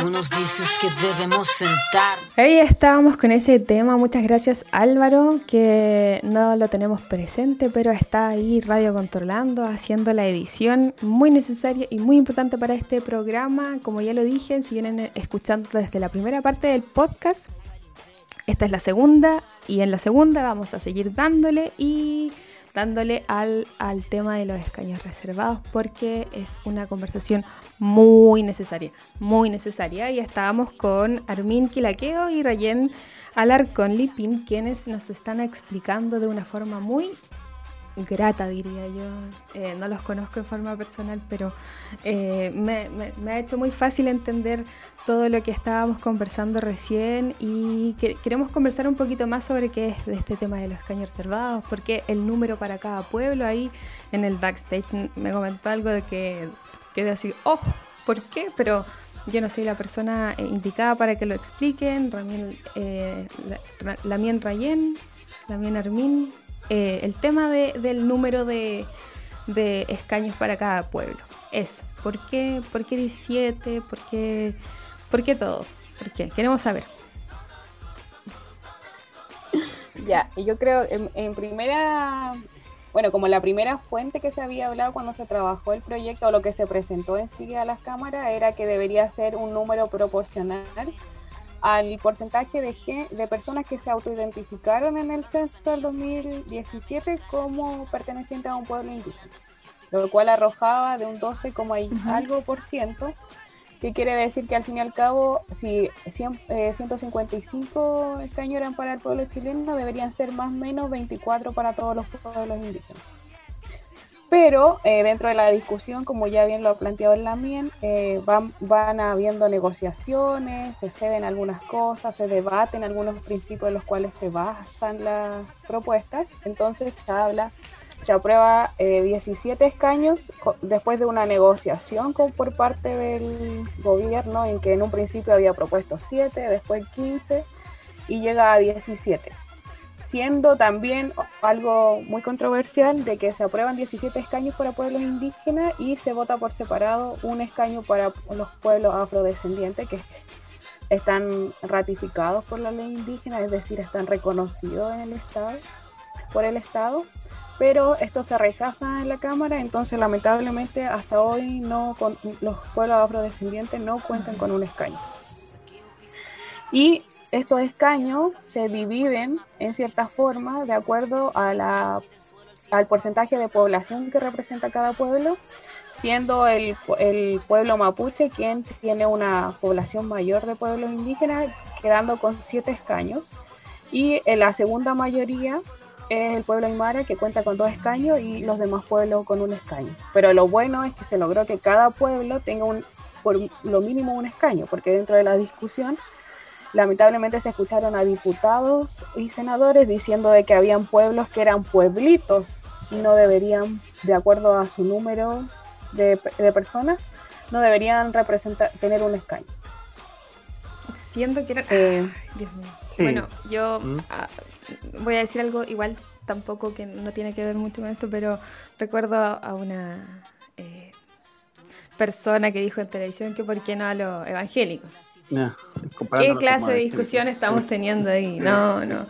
Tú nos dices que debemos sentar. Ahí estábamos con ese tema. Muchas gracias Álvaro, que no lo tenemos presente, pero está ahí radio controlando, haciendo la edición muy necesaria y muy importante para este programa. Como ya lo dije, si vienen escuchando desde la primera parte del podcast, esta es la segunda y en la segunda vamos a seguir dándole y dándole al, al tema de los escaños reservados porque es una conversación muy necesaria, muy necesaria. Y estábamos con Armin Quilaqueo y Rayen Alarcón Lipin, quienes nos están explicando de una forma muy grata, diría yo. Eh, no los conozco en forma personal, pero eh, me, me, ha hecho muy fácil entender todo lo que estábamos conversando recién y queremos conversar un poquito más sobre qué es de este tema de los escaños reservados, porque el número para cada pueblo ahí en el backstage me comentó algo de que quedé así, oh, ¿por qué? Pero yo no soy la persona eh, indicada para que lo expliquen. Ramien, eh, Lamien Rayen, Lamien Armin, eh, el tema del número de, escaños para cada pueblo. Eso. ¿Por qué, ¿Por qué 17? ¿Por qué, ¿Por qué todo? ¿Por qué? Queremos saber. Ya, y yo creo, en, primera, bueno, como la primera fuente que se había hablado cuando se trabajó el proyecto o lo que se presentó en sí a las cámaras era que debería ser un número proporcional al porcentaje de, de personas que se autoidentificaron en el censo del 2017 como pertenecientes a un pueblo indígena, lo cual arrojaba de un 12, algo por ciento, que quiere decir que al fin y al cabo, si 155 eh, escaños eran para el pueblo chileno, deberían ser más o menos 24 para todos los pueblos indígenas. Pero eh, dentro de la discusión, como ya bien lo ha planteado el Lamien, eh, van, van habiendo negociaciones, se ceden algunas cosas, se debaten algunos principios en los cuales se basan las propuestas. Entonces se habla, se aprueba 17 eh, escaños después de una negociación con, por parte del gobierno en que en un principio había propuesto 7, después 15 y llega a 17 siendo también algo muy controversial de que se aprueban 17 escaños para pueblos indígenas y se vota por separado un escaño para los pueblos afrodescendientes que están ratificados por la ley indígena, es decir, están reconocidos en el Estado, por el Estado, pero esto se rechaza en la Cámara, entonces lamentablemente hasta hoy no los pueblos afrodescendientes no cuentan con un escaño. Y estos escaños se dividen en cierta forma de acuerdo al porcentaje de población que representa cada pueblo, siendo el, pueblo mapuche quien tiene una población mayor de pueblos indígenas, quedando con siete escaños. Y en la segunda mayoría es el pueblo aymara que cuenta con dos escaños y los demás pueblos con un escaño. Pero lo bueno es que se logró que cada pueblo tenga un, por lo mínimo un escaño, porque dentro de la discusión lamentablemente se escucharon a diputados y senadores diciendo de que habían pueblos que eran pueblitos y no deberían, de acuerdo a su número de, personas, no deberían representar, tener un escaño. Siento que era... Eh, Dios mío. Bueno, yo ¿Mm? ah, voy a decir algo igual, tampoco que no tiene que ver mucho con esto, pero recuerdo a una eh, persona que dijo en televisión que por qué no a los evangélicos. ¿Qué clase de discusión estamos teniendo ahí? No, no.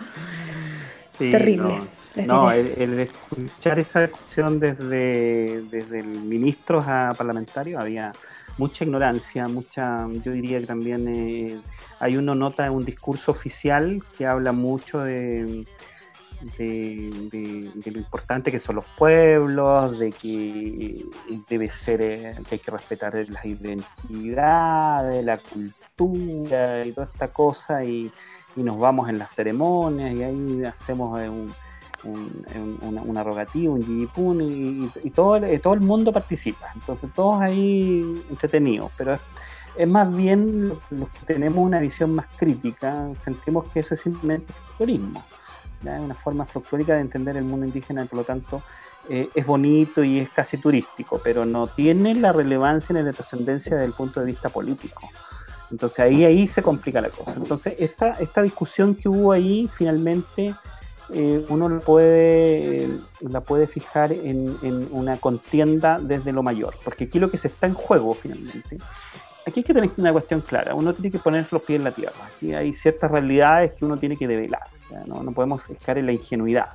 Terrible. No, el, escuchar esa discusión desde, desde el ministro a parlamentario había mucha ignorancia, mucha, yo diría que también eh, hay uno nota un discurso oficial que habla mucho de, de, lo importante que son los pueblos, de que debe ser, eh, que hay que respetar las identidades, la cultura y toda esta cosa, y, nos vamos en las ceremonias y ahí hacemos eh, un, un, una, rogativa, un yipun, y, y, todo, el, todo el mundo participa. Entonces, todos ahí entretenidos, pero es, más bien los que tenemos una visión más crítica, sentimos que eso es simplemente turismo es una forma folclórica de entender el mundo indígena, por lo tanto eh, es bonito y es casi turístico, pero no tiene la relevancia ni la trascendencia desde el punto de vista político. Entonces ahí, ahí se complica la cosa. Entonces esta, esta discusión que hubo ahí finalmente eh, uno la puede, la puede fijar en, en, una contienda desde lo mayor, porque aquí lo que se está en juego finalmente aquí hay que tener una cuestión clara. Uno tiene que poner los pies en la tierra. Aquí hay ciertas realidades que uno tiene que develar. no, no podemos estar en la ingenuidad.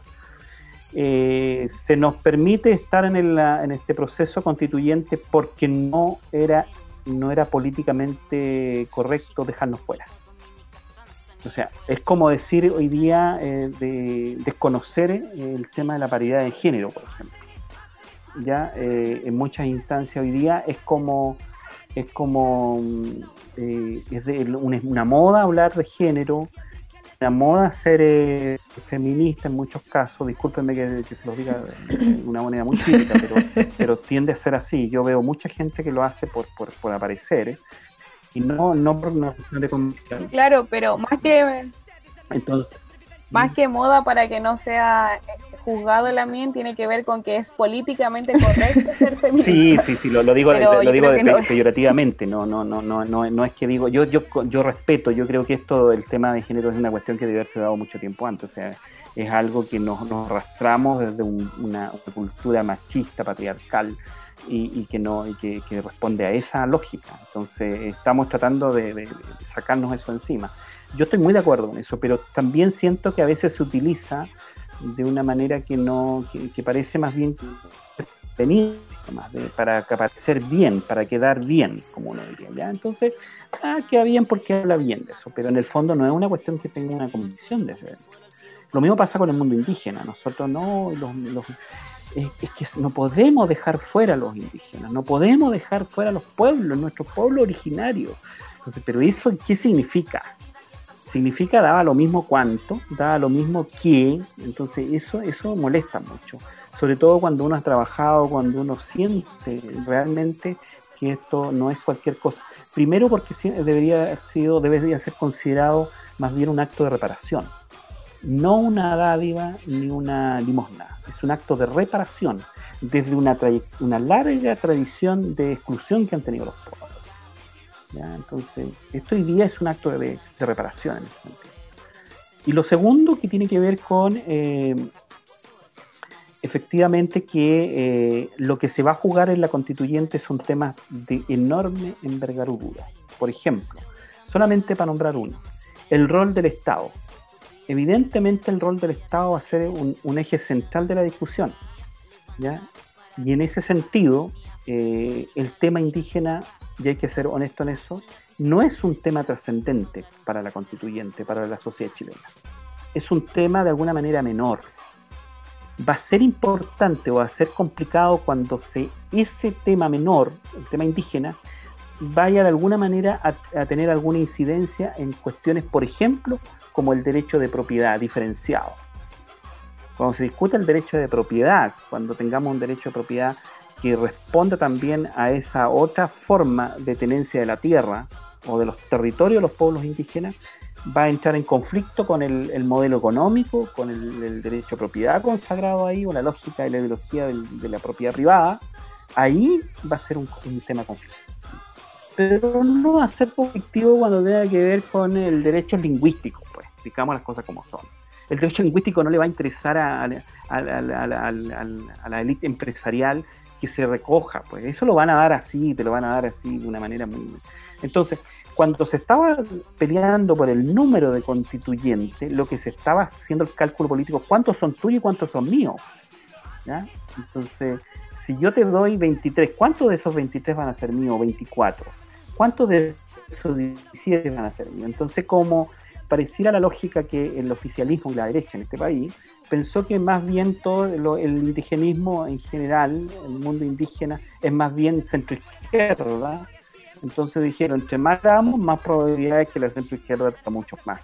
Eh, se nos permite estar en, en, este proceso constituyente porque no era, no era políticamente correcto dejarnos fuera. O sea, es como decir hoy día eh, de desconocer el tema de la paridad de género, por ejemplo. Ya eh, en muchas instancias hoy día es como es como es de una moda hablar de género, la moda ser eh, feminista en muchos casos, discúlpenme que, se lo diga de una manera muy crítica, pero, pero, tiende a ser así. Yo veo mucha gente que lo hace por, por, por aparecer ¿eh? y no, no por no, Claro, pero más que... Entonces, más que moda para que no sea juzgado el ambiente tiene que ver con que es políticamente correcto ser feminista. Sí, sí, sí, lo, digo, lo digo peyorativamente, no, no, no, no, no, no es que digo, yo, yo, yo respeto, yo creo que esto, el tema de género es una cuestión que debe haberse dado mucho tiempo antes, o sea, es algo que nos, nos arrastramos desde una, cultura machista, patriarcal, y, que no y que, responde a esa lógica. Entonces estamos tratando de, sacarnos eso encima. Yo estoy muy de acuerdo con eso, pero también siento que a veces se utiliza de una manera que no que, parece más bien más para parecer bien, para quedar bien, como uno diría. Entonces, ah, queda bien porque habla bien de eso, pero en el fondo no es una cuestión que tenga una convicción de eso. Lo mismo pasa con el mundo indígena. Nosotros no, los, es, que no podemos dejar fuera a los indígenas, no podemos dejar fuera a los pueblos, nuestros pueblos originarios. Entonces, pero eso, ¿qué significa? Significa daba lo mismo cuánto, daba lo mismo que, entonces eso, eso molesta mucho, sobre todo cuando uno ha trabajado, cuando uno siente realmente que esto no es cualquier cosa. Primero porque debería haber sido, debería ser considerado más bien un acto de reparación, no una dádiva ni una limosna, es un acto de reparación desde una, una larga tradición de exclusión que han tenido los Entonces, esto hoy día es un acto de, reparación en ese sentido. Y lo segundo que tiene que ver con eh, efectivamente que eh, lo que se va a jugar en la constituyente son temas de enorme envergadura. Por ejemplo, solamente para nombrar uno, el rol del Estado. Evidentemente el rol del Estado va a ser un, eje central de la discusión. Y en ese sentido, eh, el tema indígena y hay que ser honesto en eso, no es un tema trascendente para la constituyente, para la sociedad chilena. Es un tema de alguna manera menor. Va a ser importante o va a ser complicado cuando se, ese tema menor, el tema indígena, vaya de alguna manera a, tener alguna incidencia en cuestiones, por ejemplo, como el derecho de propiedad diferenciado. Cuando se discute el derecho de propiedad, cuando tengamos un derecho de propiedad que responda también a esa otra forma de tenencia de la tierra o de los territorios de los pueblos indígenas, va a entrar en conflicto con el, modelo económico, con el, derecho a propiedad consagrado ahí, o la lógica y la ideología de la propiedad privada, ahí va a ser un, tema conflicto. Pero no va a ser conflictivo cuando tenga que ver con el derecho lingüístico, pues, digamos las cosas como son. El derecho lingüístico no le va a interesar a, a la élite empresarial se recoja, pues eso lo van a dar así, te lo van a dar así de una manera muy... Entonces, cuando se estaba peleando por el número de constituyentes, lo que se estaba haciendo el cálculo político, ¿cuántos son tuyos y cuántos son míos? Entonces, si yo te doy 23, ¿cuántos de esos 23 van a ser míos? 24. ¿Cuántos de esos 17 van a ser míos? Entonces, como pareciera la lógica que el oficialismo y la derecha en este país pensó que más bien todo el indigenismo en general, el mundo indígena, es más bien centroizquierda. Entonces dijeron, entre más damos, más probabilidades que la centroizquierda tenga mucho más.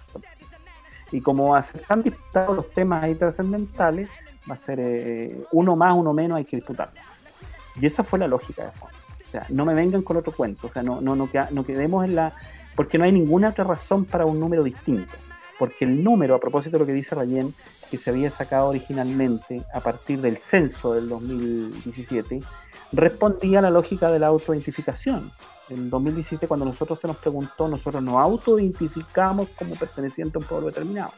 Y como tan disputados los temas ahí trascendentales, va a ser eh, uno más, uno menos, hay que disputarlo. Y esa fue la lógica de fondo. O sea, no me vengan con otro cuento, o sea, no, no, no, no quedemos en la... Porque no hay ninguna otra razón para un número distinto porque el número, a propósito de lo que dice Rayén, que se había sacado originalmente a partir del censo del 2017, respondía a la lógica de la autoidentificación. En 2017, cuando nosotros se nos preguntó, nosotros nos autoidentificamos como perteneciente a un pueblo determinado.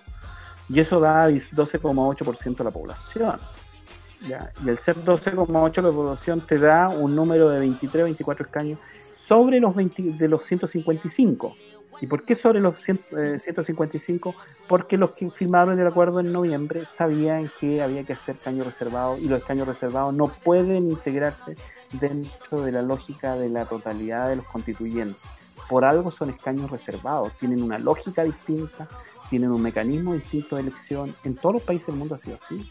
Y eso da 12,8% de la población. Y el ser 12,8% de la población te da un número de 23, 24 escaños sobre los 20, de los 155. ¿Y por qué sobre los 155? Eh, Porque los que firmaron el acuerdo en noviembre sabían que había que hacer caños reservados y los caños reservados no pueden integrarse dentro de la lógica de la totalidad de los constituyentes. Por algo son escaños reservados, tienen una lógica distinta, tienen un mecanismo distinto de elección. En todos los países del mundo ha sido así.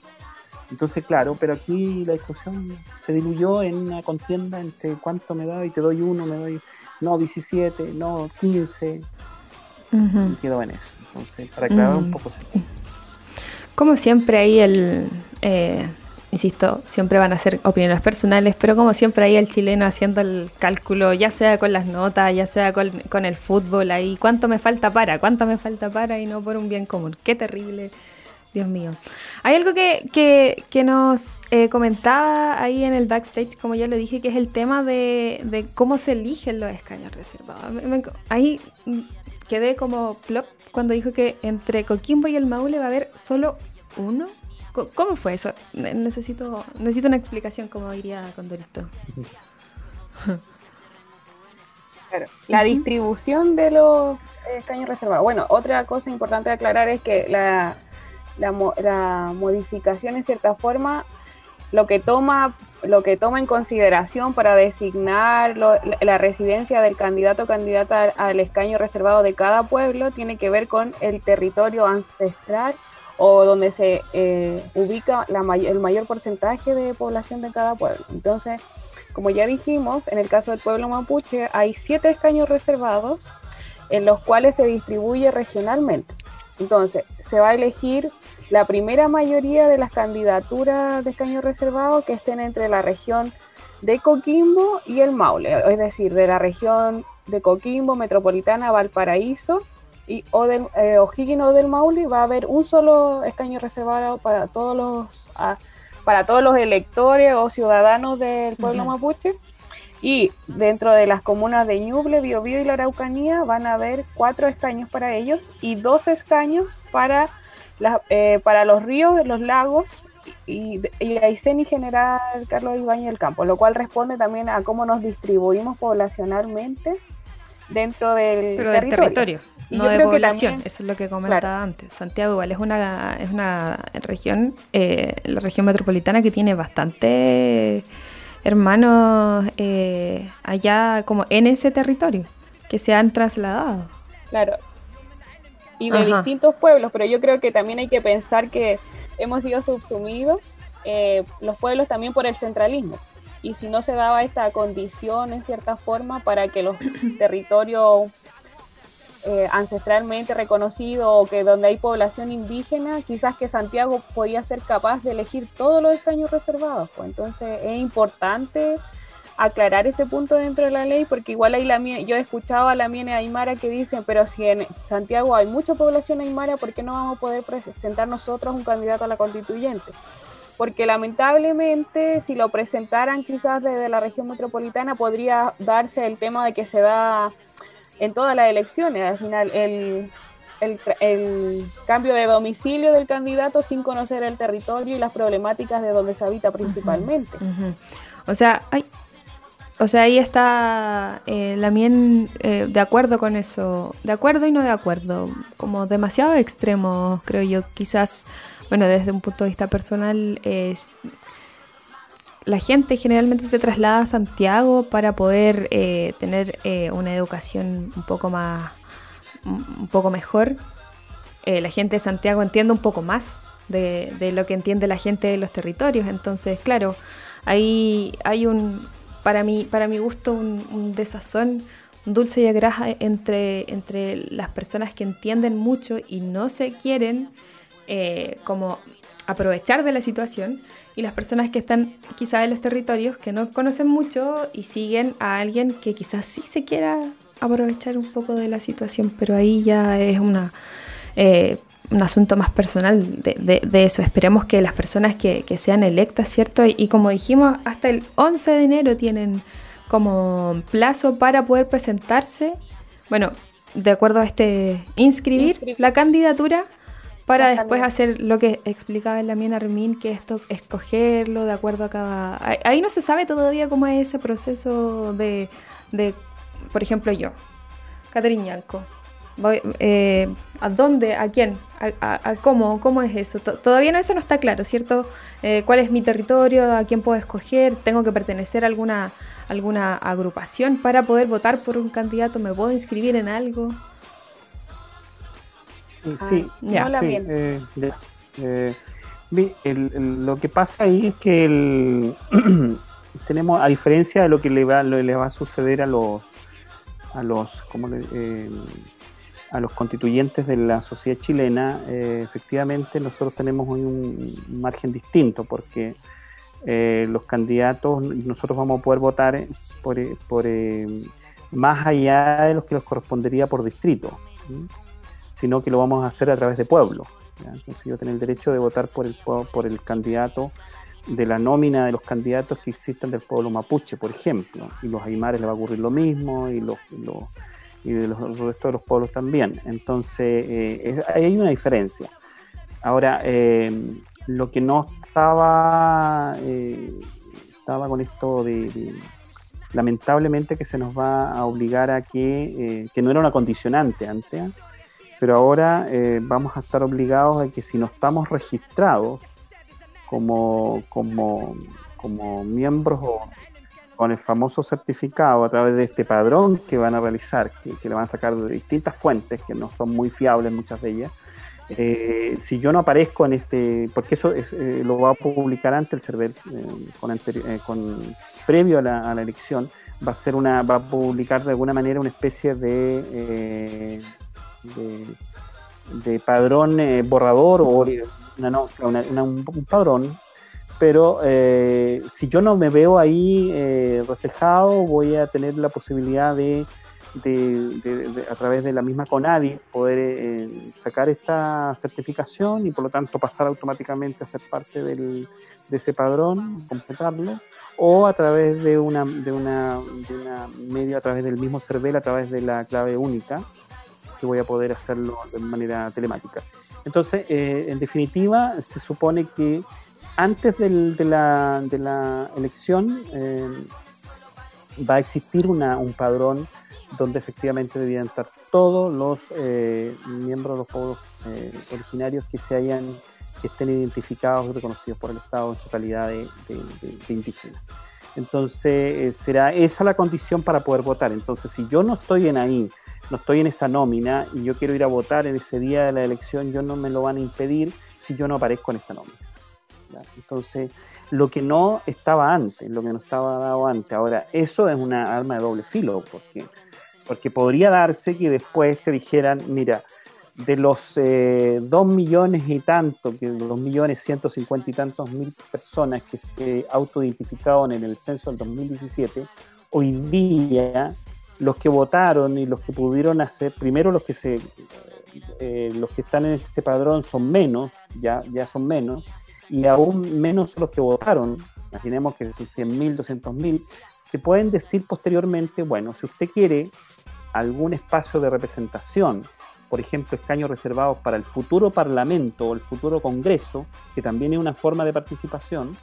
Entonces, claro, pero aquí la discusión se diluyó en una contienda entre cuánto me da y te doy uno, me doy, no, 17, no, 15. Y quedó en eso. Entonces, para aclarar un poco. Como siempre ahí el, eh, insisto, siempre van a ser opiniones personales, pero como siempre ahí el chileno haciendo el cálculo, ya sea con las notas, ya sea con, con el fútbol, ahí, cuánto me falta para, cuánto me falta para y no por un bien común. Qué terrible Dios mío. Hay algo que, nos eh, comentaba ahí en el backstage, como ya lo dije, que es el tema de, cómo se eligen los escaños reservados. ahí quedé como flop cuando dijo que entre Coquimbo y el Maule va a haber solo uno. ¿Cómo fue eso? Necesito, necesito una explicación, como diría Condorito. Claro, la distribución de los escaños reservados. Bueno, otra cosa importante de aclarar es que la, la, modificación en cierta forma lo que toma lo que toma en consideración para designar la residencia del candidato o candidata al, escaño reservado de cada pueblo tiene que ver con el territorio ancestral o donde se eh, ubica el mayor porcentaje de población de cada pueblo. Entonces, como ya dijimos, en el caso del pueblo mapuche hay siete escaños reservados en los cuales se distribuye regionalmente. Entonces, se va a elegir la primera mayoría de las candidaturas de escaño reservado que estén entre la región de Coquimbo y el Maule, es decir, de la región de Coquimbo, Metropolitana, Valparaíso y o del, eh, O'Higgins o del Maule va a haber un solo escaño reservado para todos los para todos los electores o ciudadanos del pueblo mapuche y dentro de las comunas de Ñuble, Biobío y la Araucanía van a haber cuatro escaños para ellos y dos escaños para eh, para los ríos, los lagos y, y Aysén General Carlos Ibañez del Campo, lo cual responde también a cómo nos distribuimos poblacionalmente dentro del territorio. no de población, eso es lo que comentaba antes. Santiago igual es una, es una región, eh, la región metropolitana que tiene bastante hermanos eh, allá como en ese territorio, que se han trasladado. Claro, y de distintos pueblos, pero yo creo que también hay que pensar que hemos sido subsumidos eh, los pueblos también por el centralismo. Y si no se daba esta condición en cierta forma para que los territorios eh, ancestralmente reconocidos o que donde hay población indígena, quizás que Santiago podía ser capaz de elegir todos los escaños reservados. Pues entonces es importante aclarar ese punto dentro de la ley, porque igual hay la yo he escuchado a la miene Aymara que dicen, pero si en Santiago hay mucha población Aymara, ¿por qué no vamos a poder presentar nosotros un candidato a la constituyente? Porque lamentablemente, si lo presentaran quizás desde la región metropolitana, podría darse el tema de que se da en todas las elecciones, al final el, el, cambio de domicilio del candidato sin conocer el territorio y las problemáticas de donde se habita principalmente. O sea, hay, o sea, ahí está eh, eh, de acuerdo con eso, de acuerdo y no de acuerdo, como demasiado extremos, creo yo. Quizás, bueno, desde un punto de vista personal, es la gente generalmente se traslada a Santiago para poder eh, tener una educación un poco más, un poco mejor. la gente de Santiago entiende un poco más de, de lo que entiende la gente de los territorios. Entonces, claro, ahí hay un para mí, para mi gusto, un, desazón dulce y agrasa entre, entre las personas que entienden mucho y no se quieren eh, como aprovechar de la situación y las personas que están quizás en los territorios que no conocen mucho y siguen a alguien que quizás sí se quiera aprovechar un poco de la situación, pero ahí ya es una eh, un asunto más personal de, de, eso. Esperemos que las personas que, que sean electas, ¿cierto? Y, como dijimos, hasta el 11 de enero tienen como plazo para poder presentarse, bueno, de acuerdo a este, inscribir, la candidatura para después hacer lo que explicaba en la mina Armin, que esto, escogerlo de acuerdo a cada... Ahí no se sabe todavía cómo es ese proceso de, de por ejemplo, yo, Catherine Yanco, eh, ¿A dónde? ¿A quién? ¿A, cómo? ¿Cómo es eso? todavía no, eso no está claro, ¿cierto? Eh, ¿Cuál es mi territorio? ¿A quién puedo escoger? ¿Tengo que pertenecer a alguna, alguna agrupación para poder votar por un candidato? ¿Me puedo inscribir en algo? Sí, ya, lo que pasa ahí es que el, tenemos, a diferencia de lo que le va, le va a suceder a los, a los, ¿cómo le, eh, a los constituyentes de la sociedad chilena, eh, efectivamente nosotros tenemos hoy un margen distinto porque eh, los candidatos, nosotros vamos a poder votar por, por más allá de los que nos correspondería por distrito, sino que lo vamos a hacer a través de pueblo. Entonces yo tengo el derecho de votar por el, por el candidato de la nómina de los candidatos que existan del pueblo mapuche, por ejemplo, y los aymares le va a ocurrir lo mismo, y los, y de los, restos de los pueblos también. Entonces, eh, hay una diferencia. Ahora, eh, lo que no estaba, eh, estaba con esto de, lamentablemente que se nos va a obligar a que, que no era una condicionante antes, pero ahora vamos a estar obligados a que si no estamos registrados como, como, como miembros o con el famoso certificado a través de este padrón que van a realizar, que, le van a sacar de distintas fuentes, que no son muy fiables muchas de ellas. Eh, si yo no aparezco en este, porque eso eh, lo va a publicar ante el server eh, con, previo a la, elección, va a ser una, va a publicar de alguna manera una especie de, de, padrón borrador o una, un padrón pero eh, si yo no me veo ahí eh, reflejado, voy a tener la posibilidad de, a través de la misma CONADI, poder eh, sacar esta certificación y por lo tanto pasar automáticamente a ser parte del, de ese padrón, completarlo, o a través de una, de una, de una medio, a través del mismo CERVEL, a través de la clave única, voy a poder hacerlo de manera telemática. Entonces, en definitiva, se supone que antes de, la, elección eh, va a existir un padrón donde efectivamente debían estar todos los eh, miembros de los pueblos eh, originarios que se hayan que estén identificados y reconocidos por el Estado en su calidad de, de indígenas. Entonces, será esa la condición para poder votar. Entonces, si yo no estoy en ahí, no estoy en esa nómina y yo quiero ir a votar en ese día de la elección, yo no me lo van a impedir si yo no aparezco en esta nómina. Entonces, lo que no estaba antes, lo que no estaba dado antes, ahora, eso es una arma de doble filo, porque, porque podría darse que después te dijeran, mira, de los eh, dos millones y tanto, que dos millones ciento cincuenta y tantos mil personas que se autoidentificaron en el censo del 2017, hoy día los que votaron y los que pudieron hacer, primero los que se eh, los que están en este padrón son menos, ya, ya son menos, y aún menos los que votaron, imaginemos que son 100.000, 200.000, que pueden decir posteriormente, bueno, si usted quiere algún espacio de representación, por ejemplo, escaños reservados para el futuro Parlamento o el futuro Congreso, que también es una forma de participación,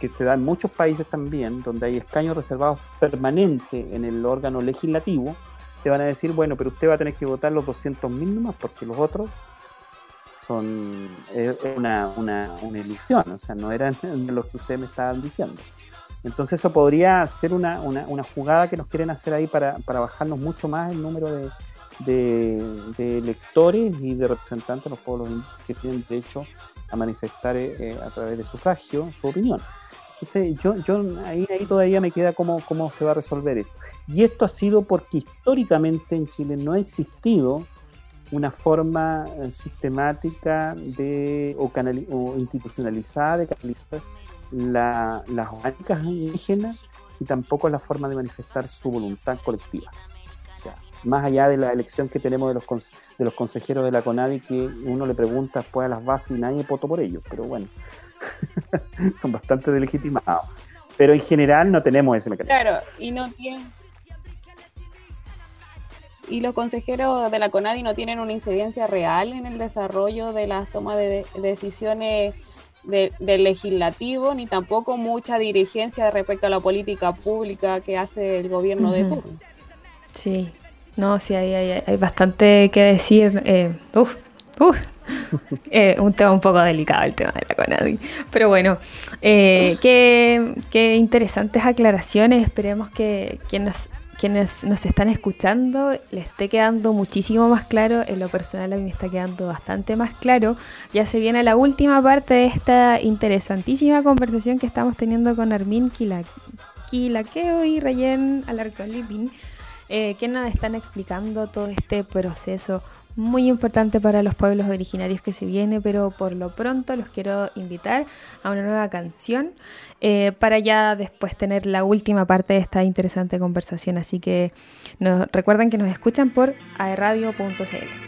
que se da en muchos países también, donde hay escaños reservados permanentes en el órgano legislativo, te van a decir, bueno, pero usted va a tener que votar los 200.000 nomás, porque los otros son una, una, una, ilusión, o sea, no eran los que ustedes me estaban diciendo. Entonces eso podría ser una, una, una jugada que nos quieren hacer ahí para, para bajarnos mucho más el número de, de, electores y de representantes de los pueblos que tienen derecho a manifestar eh, a través de sufragio su opinión. Yo, ahí, todavía me queda cómo, cómo se va a resolver esto. Y esto ha sido porque históricamente en Chile no ha existido una forma eh, sistemática de o, canal, o institucionalizada de canalizar las orgánicas indígenas y tampoco la forma de manifestar su voluntad colectiva. más allá de la elección que tenemos de los, de los consejeros de la CONADI, que uno le pregunta después a las bases y nadie votó por ellos, pero bueno, son bastante delegitimados. Pero en general no tenemos ese mecanismo. Claro, y no tienen y los consejeros de la CONADI no tienen una incidencia real en el desarrollo de las tomas de, decisiones del legislativo, ni tampoco mucha dirigencia respecto a la política pública que hace el gobierno de turno. Sí, no, sí, hay, hay, bastante que decir. Eh, uf, Eh, un tema un poco delicado el tema de la CONADI. Pero bueno, eh, qué, qué, interesantes aclaraciones. Esperemos que quienes, quienes nos están escuchando les esté quedando muchísimo más claro. En lo personal a mí me está quedando bastante más claro. Ya se viene la última parte de esta interesantísima conversación que estamos teniendo con Armin Quilaqueo y Rayen Alarcón Lipin eh, que nos están explicando todo este proceso muy importante para los pueblos originarios que se viene, pero por lo pronto los quiero invitar a una nueva canción eh, para ya después tener la última parte de esta interesante conversación. Así que nos, recuerden que nos escuchan por aerradio.cl.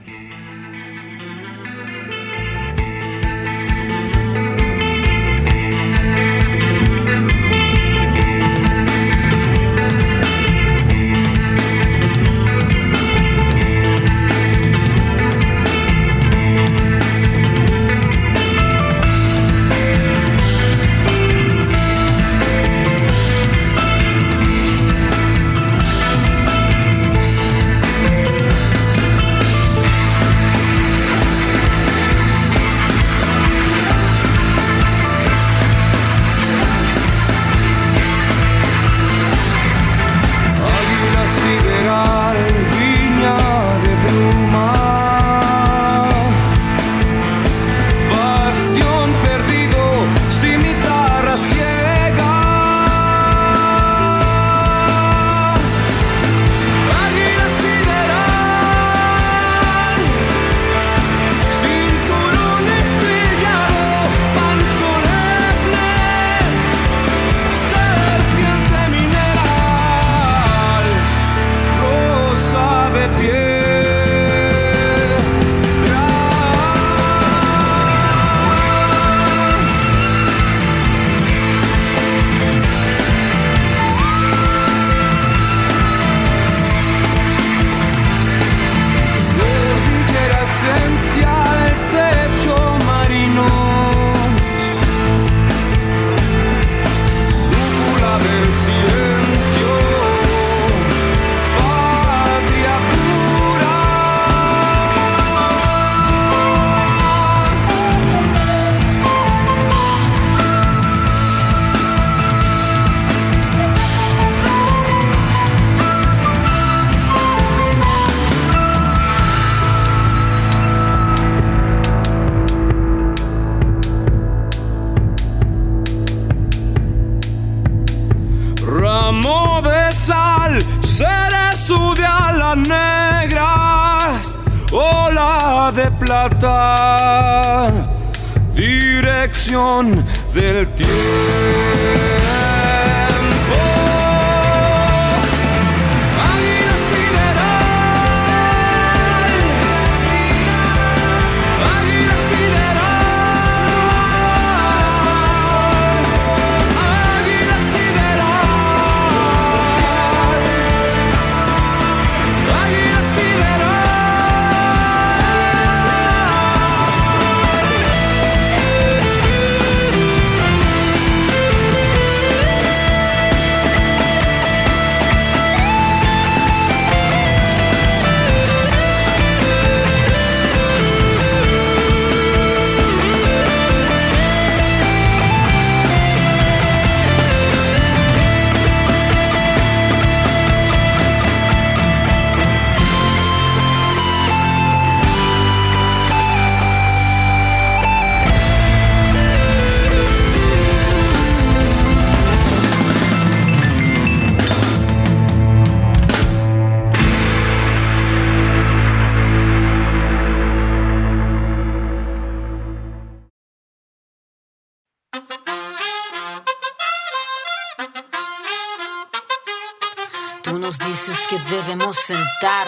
debemos sentar.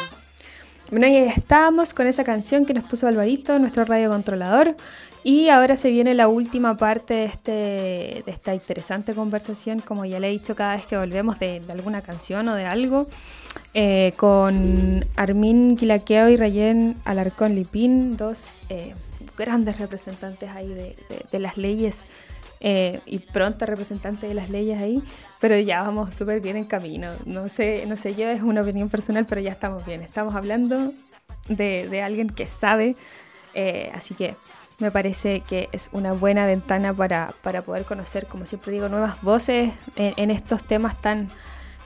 Bueno, estábamos con esa canción que nos puso Alvarito, nuestro radiocontrolador. Y ahora se viene la última parte de, este, esta interesante conversación, como ya le he dicho cada vez que volvemos de, alguna canción o de algo, eh, con Armin Quilaqueo y Rayen Alarcón Lipín, dos eh, grandes representantes ahí de las leyes eh, y pronta representante de las leyes ahí, pero ya vamos súper bien en camino. No sé, no sé, yo es una opinión personal, pero ya estamos bien. Estamos hablando de, alguien que sabe, eh, así que me parece que es una buena ventana para, poder conocer, como siempre digo, nuevas voces en, estos temas tan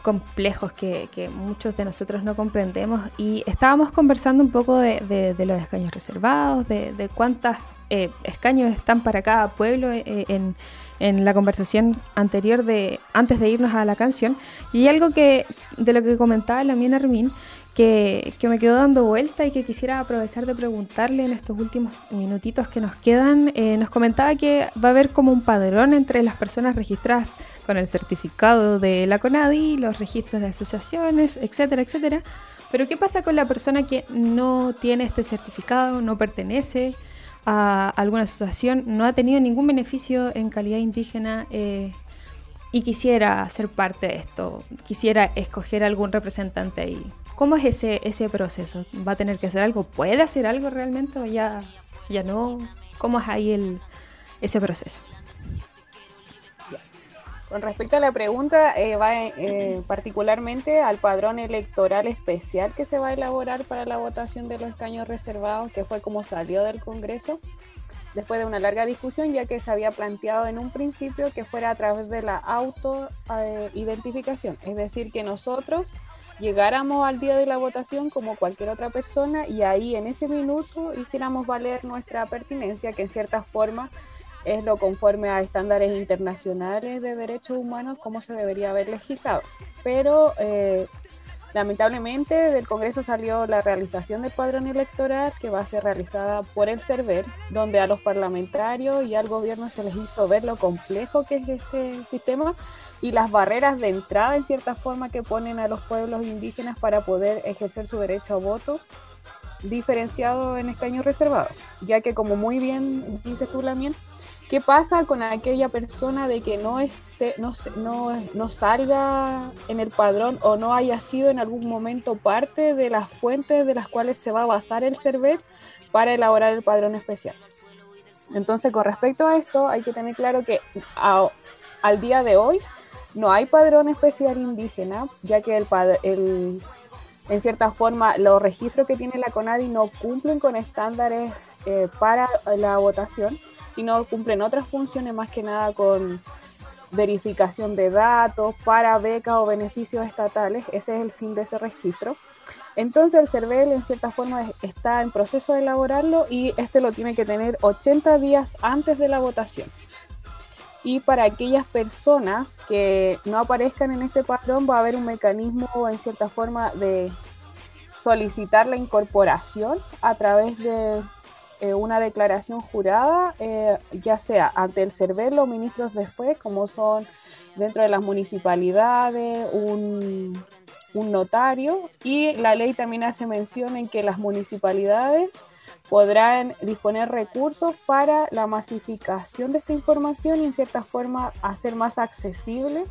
complejos que, muchos de nosotros no comprendemos. Y estábamos conversando un poco de, los escaños reservados, de, de cuántas eh, escaños están para cada pueblo eh, en, la conversación anterior de antes de irnos a la canción. Y algo que de lo que comentaba la Mina que, me quedó dando vuelta y que quisiera aprovechar de preguntarle en estos últimos minutitos que nos quedan. Eh, nos comentaba que va a haber como un padrón entre las personas registradas con el certificado de la CONADI, los registros de asociaciones, etcétera, etcétera. Pero ¿qué pasa con la persona que no tiene este certificado, no pertenece? a alguna asociación, no ha tenido ningún beneficio en calidad indígena eh, y quisiera ser parte de esto, quisiera escoger algún representante ahí. ¿Cómo es ese, ese proceso? ¿Va a tener que hacer algo? ¿Puede hacer algo realmente o ya, ya no? ¿Cómo es ahí el, ese proceso? Con respecto a la pregunta, eh, va eh, particularmente al padrón electoral especial que se va a elaborar para la votación de los escaños reservados, que fue como salió del Congreso, después de una larga discusión, ya que se había planteado en un principio que fuera a través de la auto-identificación, es decir, que nosotros llegáramos al día de la votación como cualquier otra persona y ahí en ese minuto hiciéramos valer nuestra pertinencia, que en cierta forma es lo conforme a estándares internacionales de derechos humanos como se debería haber legislado. Pero eh, lamentablemente del Congreso salió la realización del padrón electoral que va a ser realizada por el CERVER, donde a los parlamentarios y al gobierno se les hizo ver lo complejo que es este sistema y las barreras de entrada en cierta forma que ponen a los pueblos indígenas para poder ejercer su derecho a voto diferenciado en escaños reservados, ya que como muy bien dices tú, Lamien, ¿Qué pasa con aquella persona de que no, esté, no, no, no, salga en el padrón o no haya sido en algún momento parte de las fuentes de las cuales se va a basar el CERVER para elaborar el padrón especial? Entonces, con respecto a esto, hay que tener claro que al día de hoy no hay padrón especial indígena, ya que el, en cierta forma los registros que tiene la CONADI no cumplen con estándares eh, para la votación sino cumplen otras funciones más que nada con verificación de datos para becas o beneficios estatales. Ese es el fin de ese registro. Entonces el CERVEL en cierta forma está en proceso de elaborarlo y este lo tiene que tener 80 días antes de la votación. Y para aquellas personas que no aparezcan en este padrón va a haber un mecanismo en cierta forma de solicitar la incorporación a través de eh, una declaración jurada, eh, ya sea ante el CERVEL o ministros después, como son dentro de las municipalidades, un, un notario, y la ley también hace mención en que las municipalidades podrán disponer recursos para la masificación de esta información y en cierta forma hacer más accesible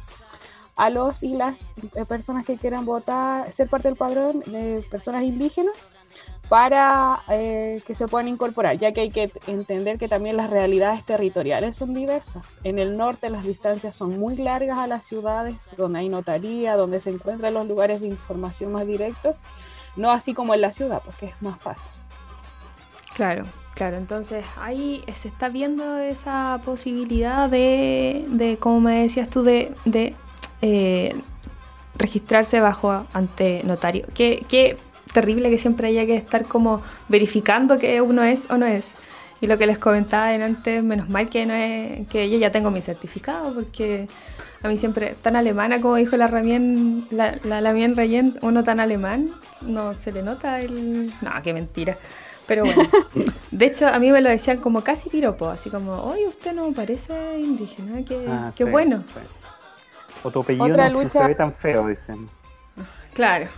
a los y las eh, personas que quieran votar, ser parte del padrón de personas indígenas para eh, que se puedan incorporar, ya que hay que entender que también las realidades territoriales son diversas. En el norte las distancias son muy largas a las ciudades, donde hay notaría, donde se encuentran los lugares de información más directos, no así como en la ciudad, porque es más fácil. Claro, claro, entonces ahí se está viendo esa posibilidad de, de como me decías tú, de, de eh, registrarse bajo ante notario. ¿Qué, qué terrible que siempre haya que estar como verificando que uno es o no es. Y lo que les comentaba antes, menos mal que no es, que yo ya tengo mi certificado, porque a mí siempre, tan alemana como dijo la Ramien, la, la Rayen, uno tan alemán, no se le nota el... No, qué mentira. Pero bueno, de hecho a mí me lo decían como casi piropo, así como, oye, usted no parece indígena, qué, ah, qué bueno. O tu apellido no se ve tan feo, dicen. Claro,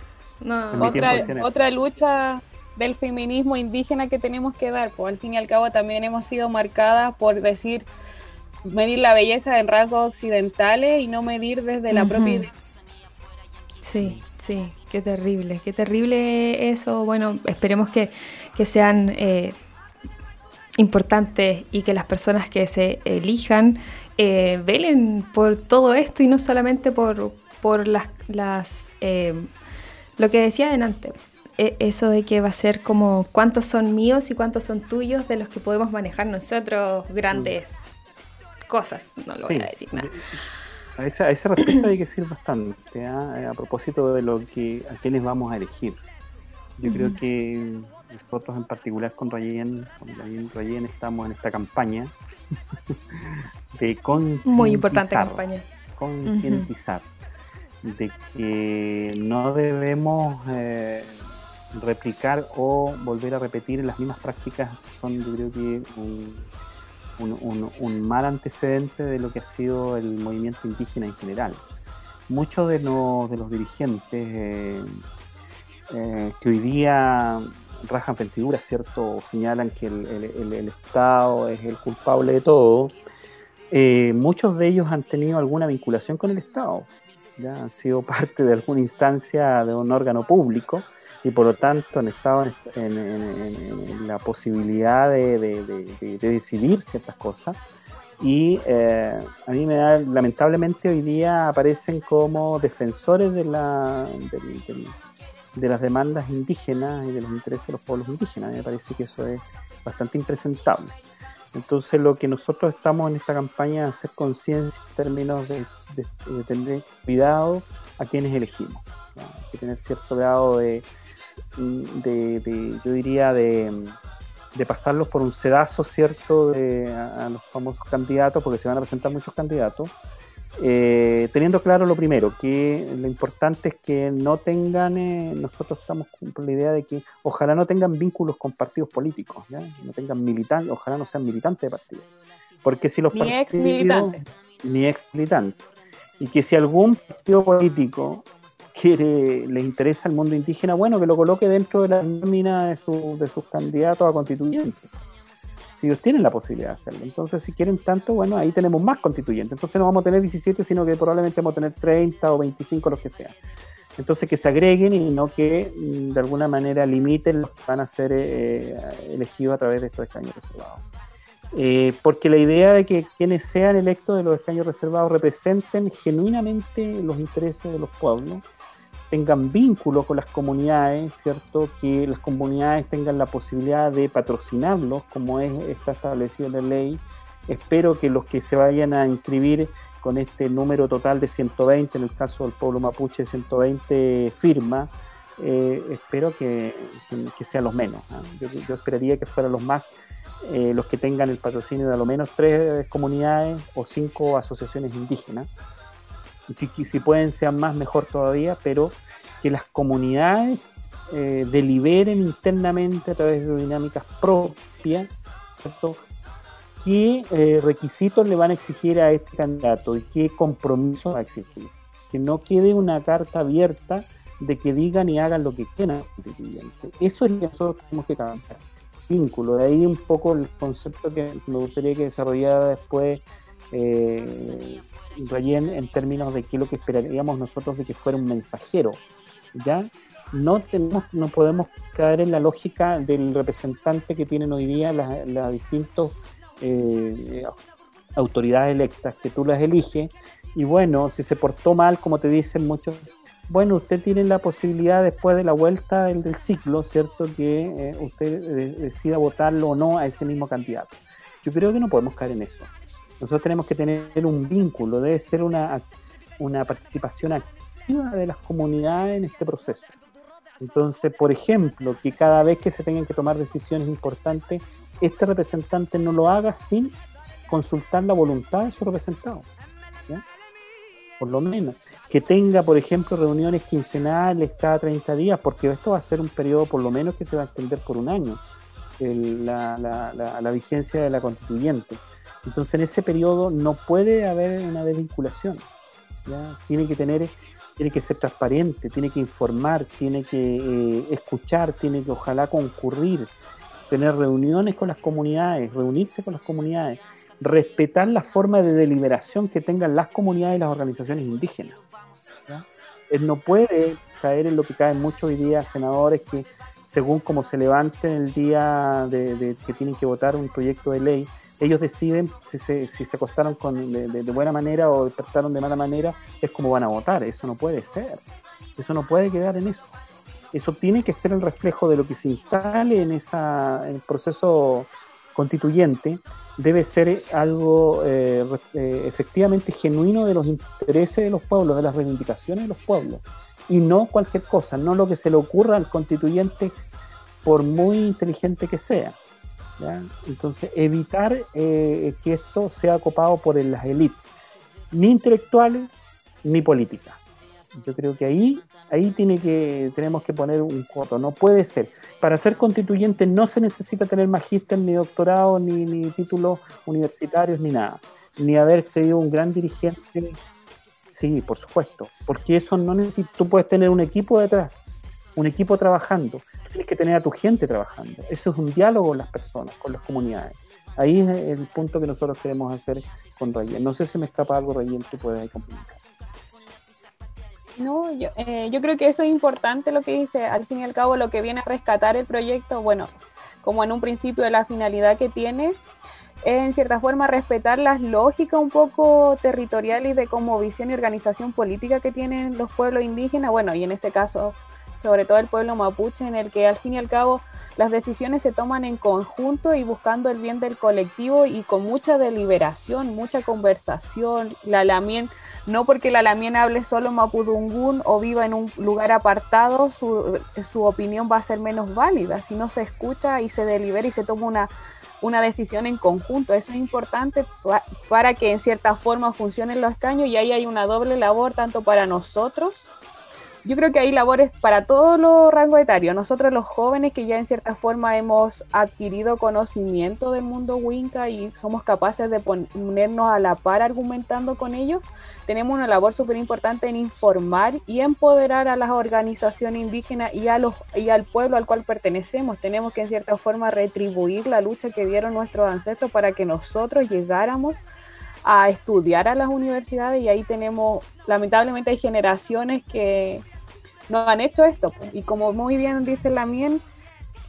otra, otra lucha del feminismo indígena que tenemos que dar, pues al fin y al cabo también hemos sido marcadas por decir, medir la belleza en rasgos occidentales y no medir desde la propia Sí, sí, qué terrible, qué terrible eso. Bueno, esperemos que, sean eh, importante y que las personas que se elijan eh, velen por todo esto y no solamente por, por las, las eh, lo que decía adelante, e, eso de que va a ser como cuántos son míos y cuántos son tuyos de los que podemos manejar nosotros grandes cosas, no lo voy a decir nada. A ese, a ese respecto hay que decir bastante, ¿ah? a propósito de lo que a quienes vamos a elegir. Yo creo que nosotros en particular con Rayen, con Rayen, estamos en esta campaña de concientizar. Muy importante campaña. Concientizar de que no debemos eh, replicar o volver a repetir las mismas prácticas son yo creo que un, un, mal antecedente de lo que ha sido el movimiento indígena en general. Muchos de, de los dirigentes eh, eh, que hoy día rajan vestiduras, ¿cierto? Señalan que el, Estado es el culpable de todo. Eh, muchos de ellos han tenido alguna vinculación con el Estado, ya han sido parte de alguna instancia de un órgano público y por lo tanto han estado en, la posibilidad de, decidir ciertas cosas. Y eh, a mí me da, lamentablemente hoy día aparecen como defensores de la, de las demandas indígenas y de los intereses de los pueblos indígenas. me parece que eso es bastante impresentable. Entonces lo que nosotros estamos en esta campaña es hacer conciencia en términos de, tener cuidado a quienes elegimos. Hay que tener cierto grado de, de, yo diría, de, pasarlos por un sedazo, ¿cierto?, de, a, los famosos candidatos, porque se van a presentar muchos candidatos, eh, teniendo claro lo primero, que lo importante es que no tengan, eh, nosotros estamos con la idea de que ojalá no tengan vínculos con partidos políticos, no tengan militantes, ojalá no sean militantes de partidos. Porque si los ni partidos, ex militantes. Ni ex militantes. Y que si algún partido político quiere, les interesa el mundo indígena, bueno, que lo coloque dentro de la nómina de, de sus candidatos a constituyentes. Si ellos tienen la posibilidad de hacerlo. Entonces, si quieren tanto, bueno, ahí tenemos más constituyentes. Entonces no vamos a tener 17, sino que probablemente vamos a tener 30 o 25, los que sean. Entonces que se agreguen y no que mm, de alguna manera limiten los que van a ser eh, elegidos a través de estos escaños reservados. Eh, porque la idea de que quienes sean electos de los escaños reservados representen genuinamente los intereses de los pueblos tengan vínculo con las comunidades, ¿cierto? Que las comunidades tengan la posibilidad de patrocinarlos, como es, está establecido en la ley. Espero que los que se vayan a inscribir con este número total de 120, en el caso del pueblo mapuche, 120 firmas, eh, espero que, sean los menos. ¿ah? Yo, esperaría que fueran los más, eh, los que tengan el patrocinio de a lo menos tres comunidades o cinco asociaciones indígenas si, pueden sean más, mejor todavía, pero que las comunidades eh, deliberen internamente a través de dinámicas propias, qué eh, requisitos le van a exigir a este candidato y qué compromiso va a existir. Que no quede una carta abierta de que digan y hagan lo que quieran Eso es lo que nosotros tenemos que cambiar. Vínculo, de ahí un poco el concepto que me gustaría que desarrollara después eh, en términos de qué lo que esperaríamos nosotros de que fuera un mensajero. ¿ya? No, tenemos, no podemos caer en la lógica del representante que tienen hoy día las, las distintas eh, autoridades electas, que tú las eliges, y bueno, si se portó mal, como te dicen muchos, bueno, usted tiene la posibilidad después de la vuelta del, ciclo, ¿cierto? Que eh, usted eh, decida votarlo o no a ese mismo candidato. Yo creo que no podemos caer en eso. Nosotros tenemos que tener un vínculo, debe ser una, una participación activa de las comunidades en este proceso. Entonces, por ejemplo, que cada vez que se tengan que tomar decisiones importantes, este representante no lo haga sin consultar la voluntad de su representado. Por lo menos. Que tenga, por ejemplo, reuniones quincenales cada 30 días, porque esto va a ser un periodo por lo menos que se va a extender por un año, la, la, la vigencia de la constituyente. Entonces en ese periodo no puede haber una desvinculación. Tiene que tener, tiene que ser transparente, tiene que informar, tiene que eh, escuchar, tiene que ojalá concurrir, tener reuniones con las comunidades, reunirse con las comunidades, respetar la forma de deliberación que tengan las comunidades y las organizaciones indígenas. Él no puede caer en lo que caen muchos hoy día senadores que según como se levanten el día de, que tienen que votar un proyecto de ley, ellos deciden si se, si se acostaron con, de, buena manera o despertaron de mala manera, es como van a votar. Eso no puede ser. Eso no puede quedar en eso. Eso tiene que ser el reflejo de lo que se instale en, esa, en el proceso constituyente. Debe ser algo eh, eh, efectivamente genuino de los intereses de los pueblos, de las reivindicaciones de los pueblos. Y no cualquier cosa, no lo que se le ocurra al constituyente por muy inteligente que sea. Entonces, evitar eh, que esto sea copado por las élites, ni intelectuales ni políticas. Yo creo que ahí, ahí tiene que, tenemos que poner un coto, no puede ser. Para ser constituyente no se necesita tener magíster, ni doctorado, ni, ni títulos universitarios, ni nada, ni haber sido un gran dirigente. Sí, por supuesto, porque eso no necesita, tú puedes tener un equipo detrás, un equipo trabajando, tienes que tener a tu gente trabajando. Eso es un diálogo con las personas, con las comunidades. Ahí es el punto que nosotros queremos hacer con Rayel. No sé si me escapa algo, Rayel, tú puedes complementar. No, yo, eh, yo creo que eso es importante lo que dice. Al fin y al cabo, lo que viene a rescatar el proyecto, bueno, como en un principio de la finalidad que tiene, es en cierta forma respetar las lógicas un poco territoriales de como visión y organización política que tienen los pueblos indígenas, bueno, y en este caso sobre todo el pueblo mapuche, en el que al fin y al cabo las decisiones se toman en conjunto y buscando el bien del colectivo y con mucha deliberación, mucha conversación. La Lamien, no porque la Lamien hable solo mapudungún o viva en un lugar apartado, su, su opinión va a ser menos válida. Si no se escucha y se delibera y se toma una una decisión en conjunto. Eso es importante para que en cierta forma funcionen los caños y ahí hay una doble labor tanto para nosotros yo creo que hay labores para todos los rangos etarios. Nosotros los jóvenes que ya en cierta forma hemos adquirido conocimiento del mundo Winca y somos capaces de ponernos a la par argumentando con ellos, tenemos una labor súper importante en informar y empoderar a las organizaciones indígenas y, a los, y al pueblo al cual pertenecemos. Tenemos que en cierta forma retribuir la lucha que dieron nuestros ancestros para que nosotros llegáramos a estudiar a las universidades y ahí tenemos, lamentablemente hay generaciones que no han hecho esto. Y como muy bien dice Lamien,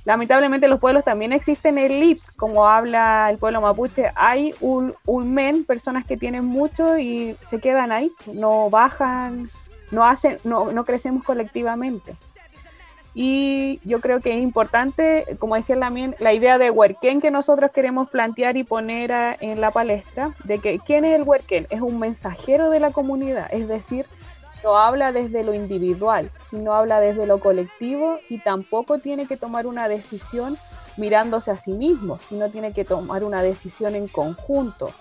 lamentablemente los pueblos también existen elites, como habla el pueblo mapuche, hay un, un men, personas que tienen mucho y se quedan ahí, no bajan, no hacen, no, no crecemos colectivamente. Y yo creo que es importante, como decía Lamien, la idea de Huerquén que nosotros queremos plantear y poner en la palestra, de que quién es el Huerquén, es un mensajero de la comunidad, es decir, no habla desde lo individual, sino habla desde lo colectivo y tampoco tiene que tomar una decisión mirándose a sí mismo, sino tiene que tomar una decisión en conjunto.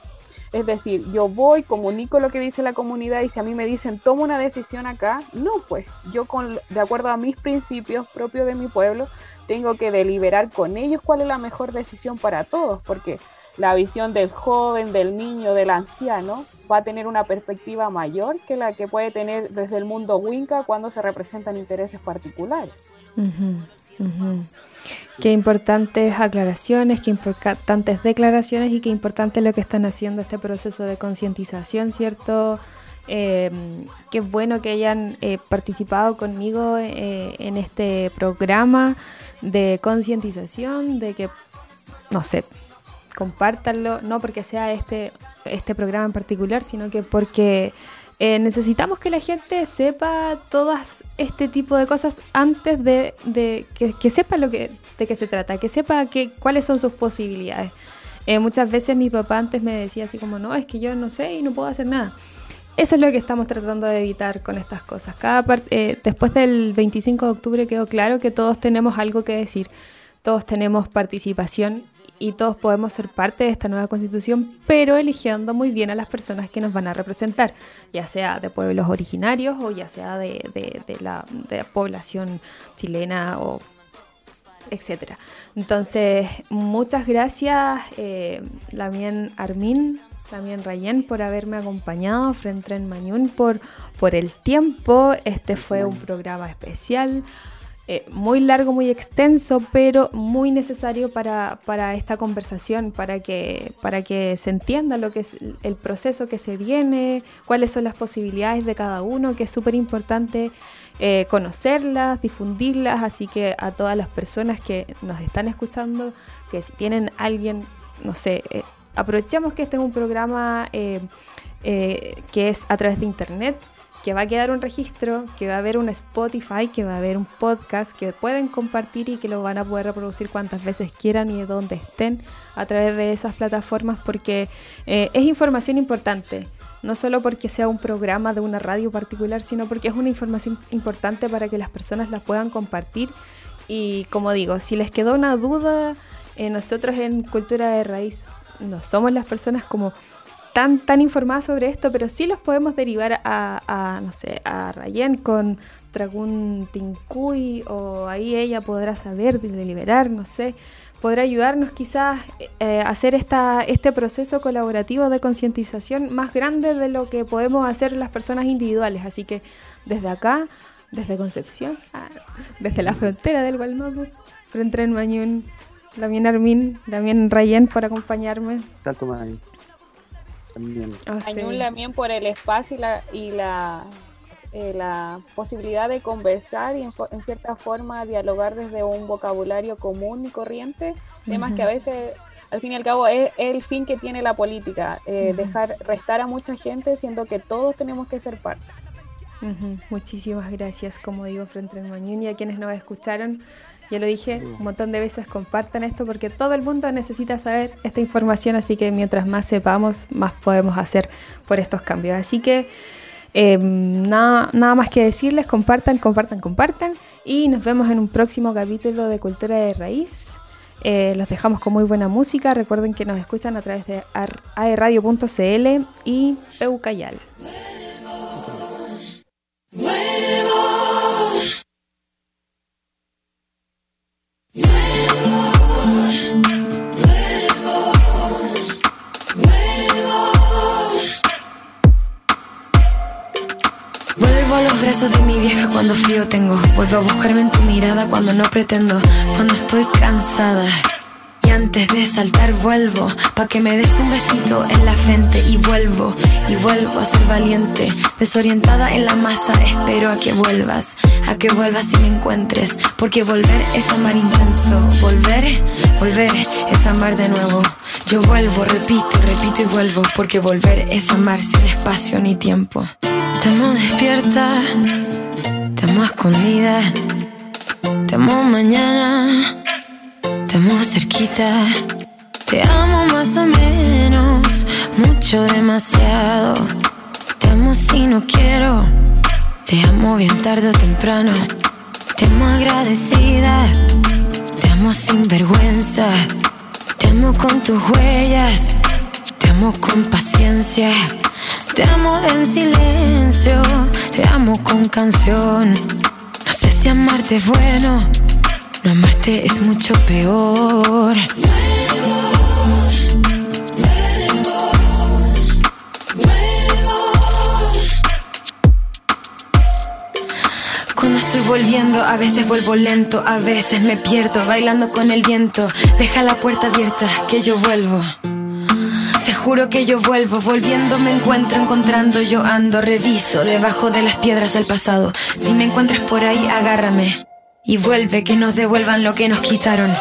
Es decir, yo voy, comunico lo que dice la comunidad y si a mí me dicen toma una decisión acá, no, pues yo con, de acuerdo a mis principios propios de mi pueblo, tengo que deliberar con ellos cuál es la mejor decisión para todos, porque la visión del joven, del niño, del anciano, va a tener una perspectiva mayor que la que puede tener desde el mundo Winca cuando se representan intereses particulares. Qué importantes aclaraciones, qué importantes declaraciones y qué importante lo que están haciendo este proceso de concientización, ¿cierto? Eh, qué bueno que hayan eh, participado conmigo eh, en este programa de concientización, de que, no sé, compártanlo, no porque sea este, este programa en particular, sino que porque eh, necesitamos que la gente sepa todas este tipo de cosas antes de, que, sepa lo que, de qué se trata, que sepa que, cuáles son sus posibilidades. Eh, muchas veces mi papá antes me decía así como, no, es que yo no sé y no puedo hacer nada. Eso es lo que estamos tratando de evitar con estas cosas. Cada eh, después del 25 de octubre quedó claro que todos tenemos algo que decir, todos tenemos participación y todos podemos ser parte de esta nueva constitución, pero eligiendo muy bien a las personas que nos van a representar, ya sea de pueblos originarios o ya sea de, la, población chilena o etcétera. Entonces, muchas gracias, eh, Lamien Armin, también Rayen, por haberme acompañado, frente en Mañún, por, por el tiempo. Este fue un programa especial. Eh, muy largo, muy extenso, pero muy necesario para, para, esta conversación, para que, para que se entienda lo que es el proceso que se viene, cuáles son las posibilidades de cada uno, que es súper importante eh, conocerlas, difundirlas, así que a todas las personas que nos están escuchando, que si tienen alguien, no sé, eh, aprovechemos que este es un programa que es a través de internet, que va a quedar un registro, que va a haber un Spotify, que va a haber un podcast que pueden compartir y que lo van a poder reproducir cuantas veces quieran y de donde estén a través de esas plataformas porque eh, es información importante. No solo porque sea un programa de una radio particular, sino porque es una información importante para que las personas la puedan compartir. Y como digo, si les quedó una duda, eh, nosotros en Cultura de Raíz no somos las personas como tan, tan informadas sobre esto, pero sí los podemos derivar a, no sé, a Rayen con Dragun Tincuy o ahí ella podrá saber, deliberar, no sé, podrá ayudarnos quizás eh, a hacer esta, este proceso colaborativo de concientización más grande de lo que podemos hacer las personas individuales. Así que desde acá, desde Concepción, ah, desde la frontera del Gualmapu, frente al Mañón, Damien Armin, Damien Rayen por acompañarme. Salto también. también por el espacio y la, y la, eh, la posibilidad de conversar y en, cierta forma dialogar desde un vocabulario común y corriente, temas que a veces al fin y al cabo es, el fin que tiene la política, eh, dejar restar a mucha gente siendo que todos tenemos que ser parte. Muchísimas gracias, como digo, frente al Mañón y a quienes nos escucharon. Ya lo dije un montón de veces, compartan esto porque todo el mundo necesita saber esta información, así que mientras más sepamos, más podemos hacer por estos cambios. Así que em, nada, más que decirles, compartan, compartan, compartan y nos vemos en un próximo capítulo de Cultura de Raíz. Eh, los dejamos con muy buena música. Recuerden que nos escuchan a través de aerradio.cl y Peucayal. Frío tengo. Vuelvo a buscarme en tu mirada cuando no pretendo. Cuando estoy cansada. Y antes de saltar vuelvo, pa' que me des un besito en la frente y vuelvo, y vuelvo a ser valiente, desorientada en la masa, espero a que vuelvas, a que vuelvas y me encuentres, porque volver es amar intenso, volver, volver es amar de nuevo. Yo vuelvo, repito, repito y vuelvo, porque volver es amar sin espacio ni tiempo. Te amo despierta, te amo escondida, te amo mañana amo cerquita, te amo más o menos, mucho demasiado. Te amo si no quiero, te amo bien tarde o temprano. Te amo agradecida, te amo sin vergüenza. Te amo con tus huellas, te amo con paciencia. Te amo en silencio, te amo con canción. No sé si amarte es bueno no amarte es mucho peor. Cuando estoy volviendo, a veces vuelvo lento, a veces me pierdo bailando con el viento. Deja la puerta abierta, que yo vuelvo. Juro que yo vuelvo, volviendo me encuentro, encontrando yo ando, reviso debajo de las piedras del pasado. Si me encuentras por ahí, agárrame y vuelve que nos devuelvan lo que nos quitaron.